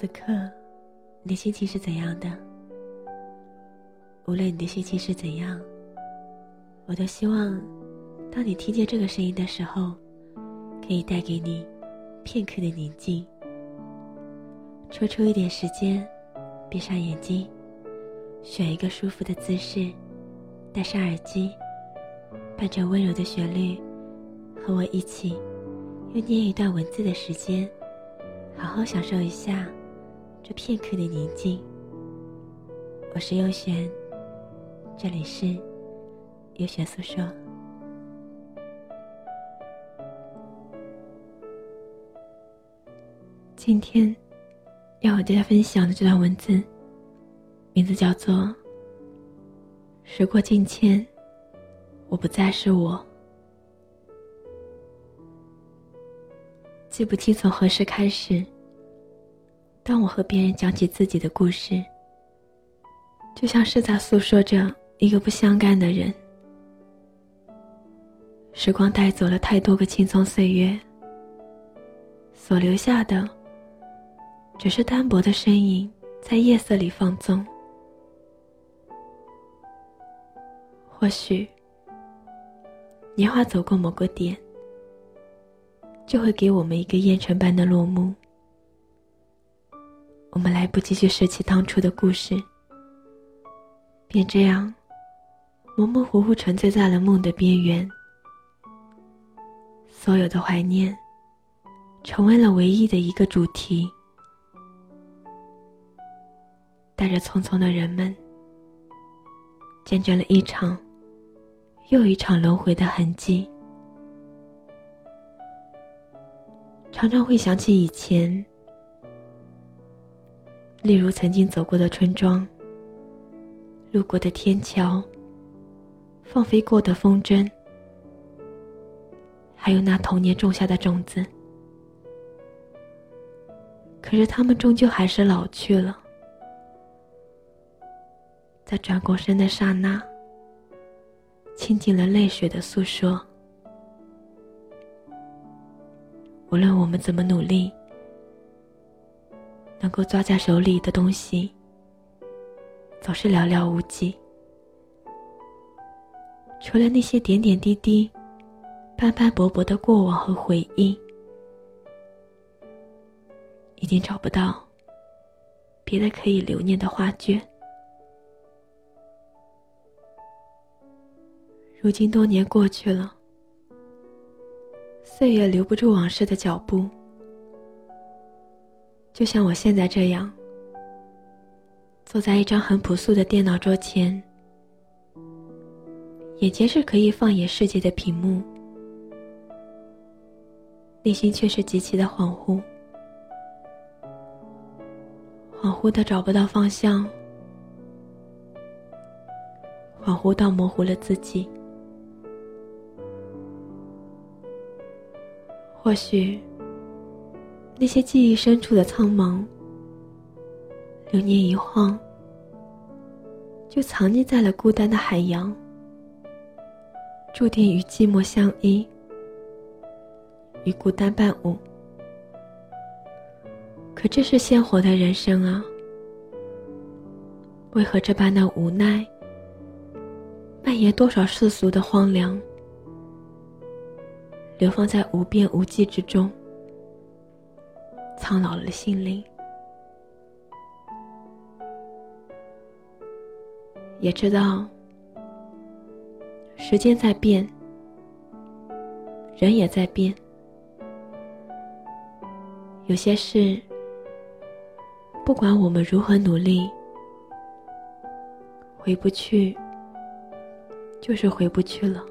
此刻，你的心情是怎样的？无论你的心情是怎样，我都希望，当你听见这个声音的时候，可以带给你片刻的宁静。抽出一点时间，闭上眼睛，选一个舒服的姿势，戴上耳机，伴着温柔的旋律，和我一起用念一段文字的时间，好好享受一下这片刻的宁静。我是优璇，这里是优璇诉说。今天。要和大家分享的这段文字，名字叫做“时过境迁，我不再是我”。记不清从何时开始，当我和别人讲起自己的故事，就像是在诉说着一个不相干的人。时光带走了太多个青葱岁月，所留下的。只是单薄的身影在夜色里放纵。或许，年华走过某个点，就会给我们一个烟尘般的落幕。我们来不及去拾起当初的故事，便这样模模糊糊沉醉在了梦的边缘。所有的怀念，成为了唯一的一个主题。带着匆匆的人们，见证了一场又一场轮回的痕迹。常常会想起以前，例如曾经走过的村庄、路过的天桥、放飞过的风筝，还有那童年种下的种子。可是，他们终究还是老去了。在转过身的刹那，倾尽了泪水的诉说。无论我们怎么努力，能够抓在手里的东西，总是寥寥无几。除了那些点点滴滴、斑斑驳驳的过往和回忆，已经找不到别的可以留念的画卷。如今多年过去了，岁月留不住往事的脚步。就像我现在这样，坐在一张很朴素的电脑桌前，眼前是可以放眼世界的屏幕，内心却是极其的恍惚，恍惚的找不到方向，恍惚到模糊了自己。或许，那些记忆深处的苍茫，流年一晃，就藏匿在了孤单的海洋，注定与寂寞相依，与孤单伴舞。可这是鲜活的人生啊，为何这般的无奈，蔓延多少世俗的荒凉？流放在无边无际之中，苍老了的心灵。也知道，时间在变，人也在变。有些事，不管我们如何努力，回不去，就是回不去了。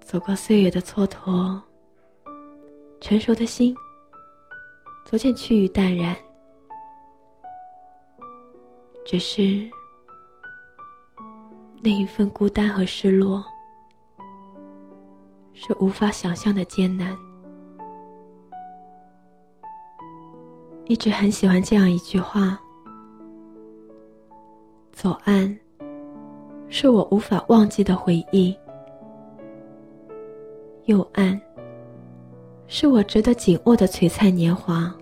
走过岁月的蹉跎，成熟的心逐渐趋于淡然。只是那一份孤单和失落，是无法想象的艰难。一直很喜欢这样一句话：“左岸是我无法忘记的回忆。”右岸是我值得紧握的璀璨年华，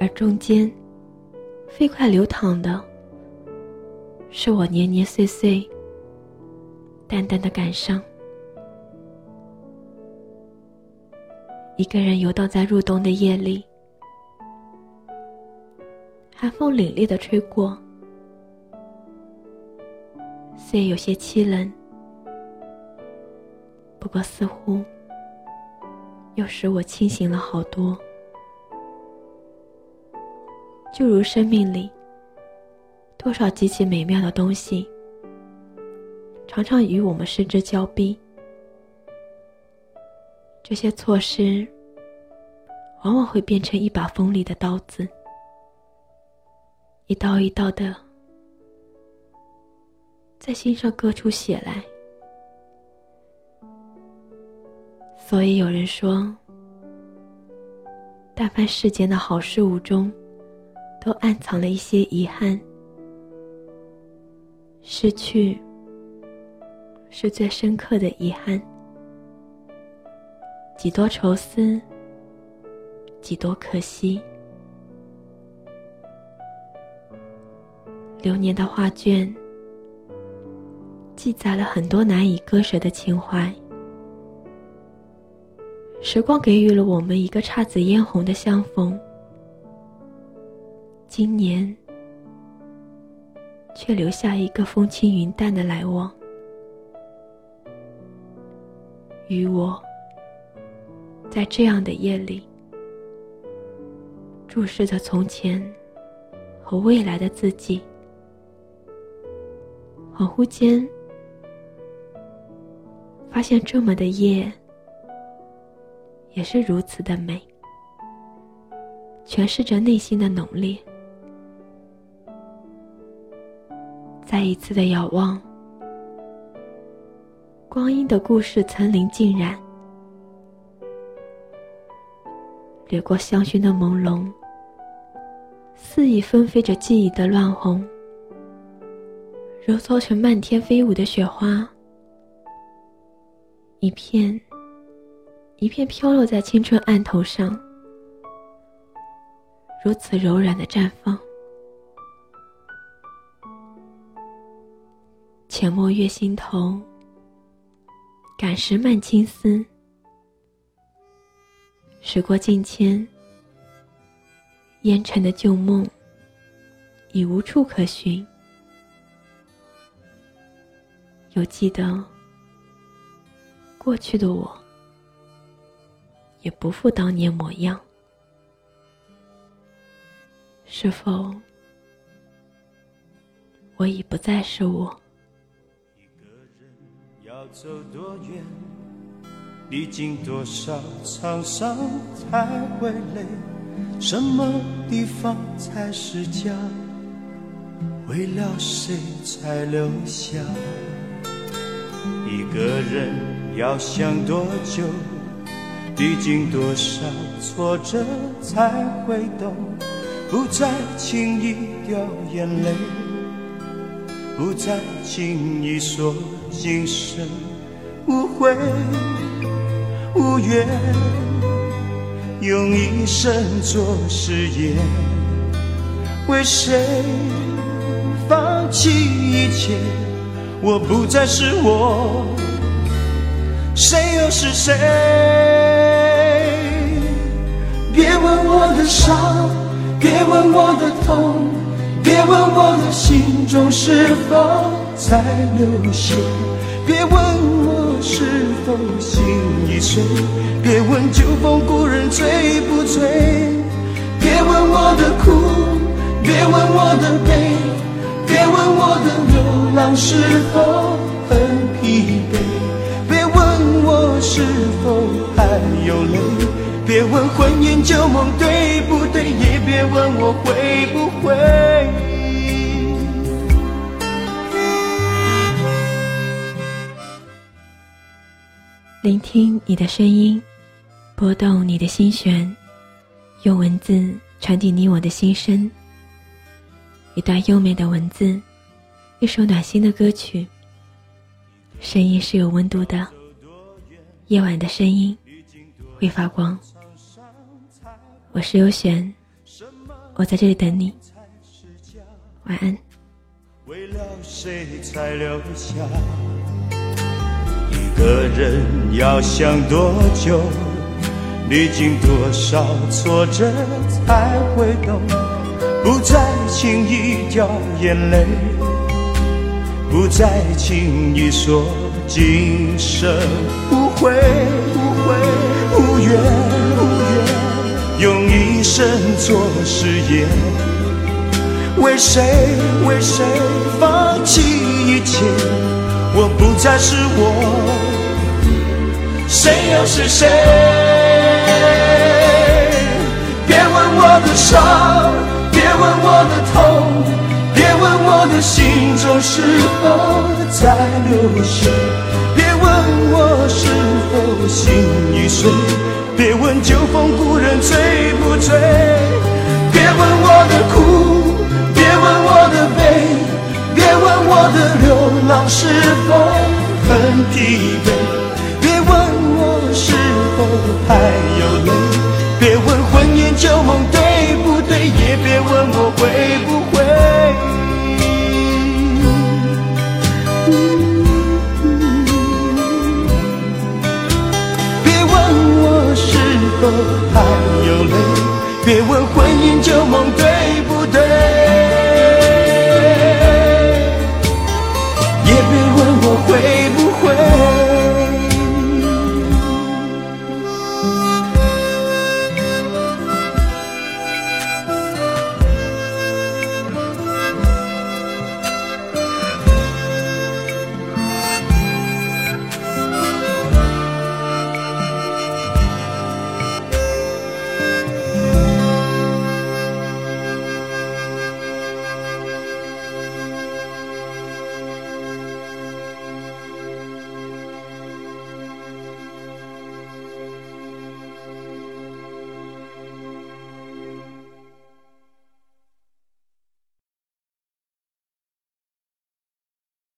而中间飞快流淌的，是我年年岁岁淡淡的感伤。一个人游荡在入冬的夜里，寒风凛冽的吹过，虽有些凄冷，不过似乎又使我清醒了好多。就如生命里多少极其美妙的东西，常常与我们失之交臂。这些错失，往往会变成一把锋利的刀子，一刀一刀的，在心上割出血来。所以有人说，但凡世间的好事物中，都暗藏了一些遗憾，失去是最深刻的遗憾。几多愁思，几多可惜。流年的画卷，记载了很多难以割舍的情怀。时光给予了我们一个姹紫嫣红的相逢，今年却留下一个风轻云淡的来往，与我。在这样的夜里，注视着从前和未来的自己，恍惚间发现这么的夜也是如此的美，诠释着内心的浓烈。再一次的遥望，光阴的故事层林尽染。掠过香薰的朦胧，肆意纷飞着记忆的乱红，揉搓成漫天飞舞的雪花，一片一片飘落在青春案头上，如此柔软的绽放。浅墨月心头，感时漫青丝。时过境迁，烟尘的旧梦已无处可寻。有记得过去的我，也不复当年模样。是否我已不再是我？一个人要走多远？历经多少沧桑才会累？什么地方才是家？为了谁才留下？一个人要想多久？历经多少挫折才会懂？不再轻易掉眼泪，不再轻易说今生无悔。无怨，用一生做誓言，为谁放弃一切？我不再是我，谁又是谁？别问我的伤，别问我的痛，别问我的心中是否在流血。别问我是否心已碎，别问旧风故人醉不醉，别问我的苦，别问我的悲，别问我的流浪是否很疲惫，别问我是否还有泪，别问婚姻旧梦对不对，也别问我会不会。聆听你的声音，拨动你的心弦，用文字传递你我的心声。一段优美的文字，一首暖心的歌曲，声音是有温度的，夜晚的声音会发光。我是优璇，我在这里等你。晚安。为了谁才留下？一个人要想多久？历经多少挫折才会懂？不再轻易掉眼泪，不再轻易说今生无悔无悔无怨无怨，用一生做誓言，为谁为谁放弃一切？我不再是我，谁又是谁？别问我的伤，别问我的痛，别问我的心中是否在流血，别问我是否心已碎，别问旧风故人醉醉别问我的苦别问我的悲别问我的流浪是否很疲惫别问我是否还有泪